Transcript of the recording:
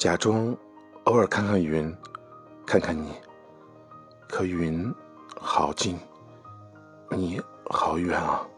假装偶尔看看云看看你。可云好近你好远啊。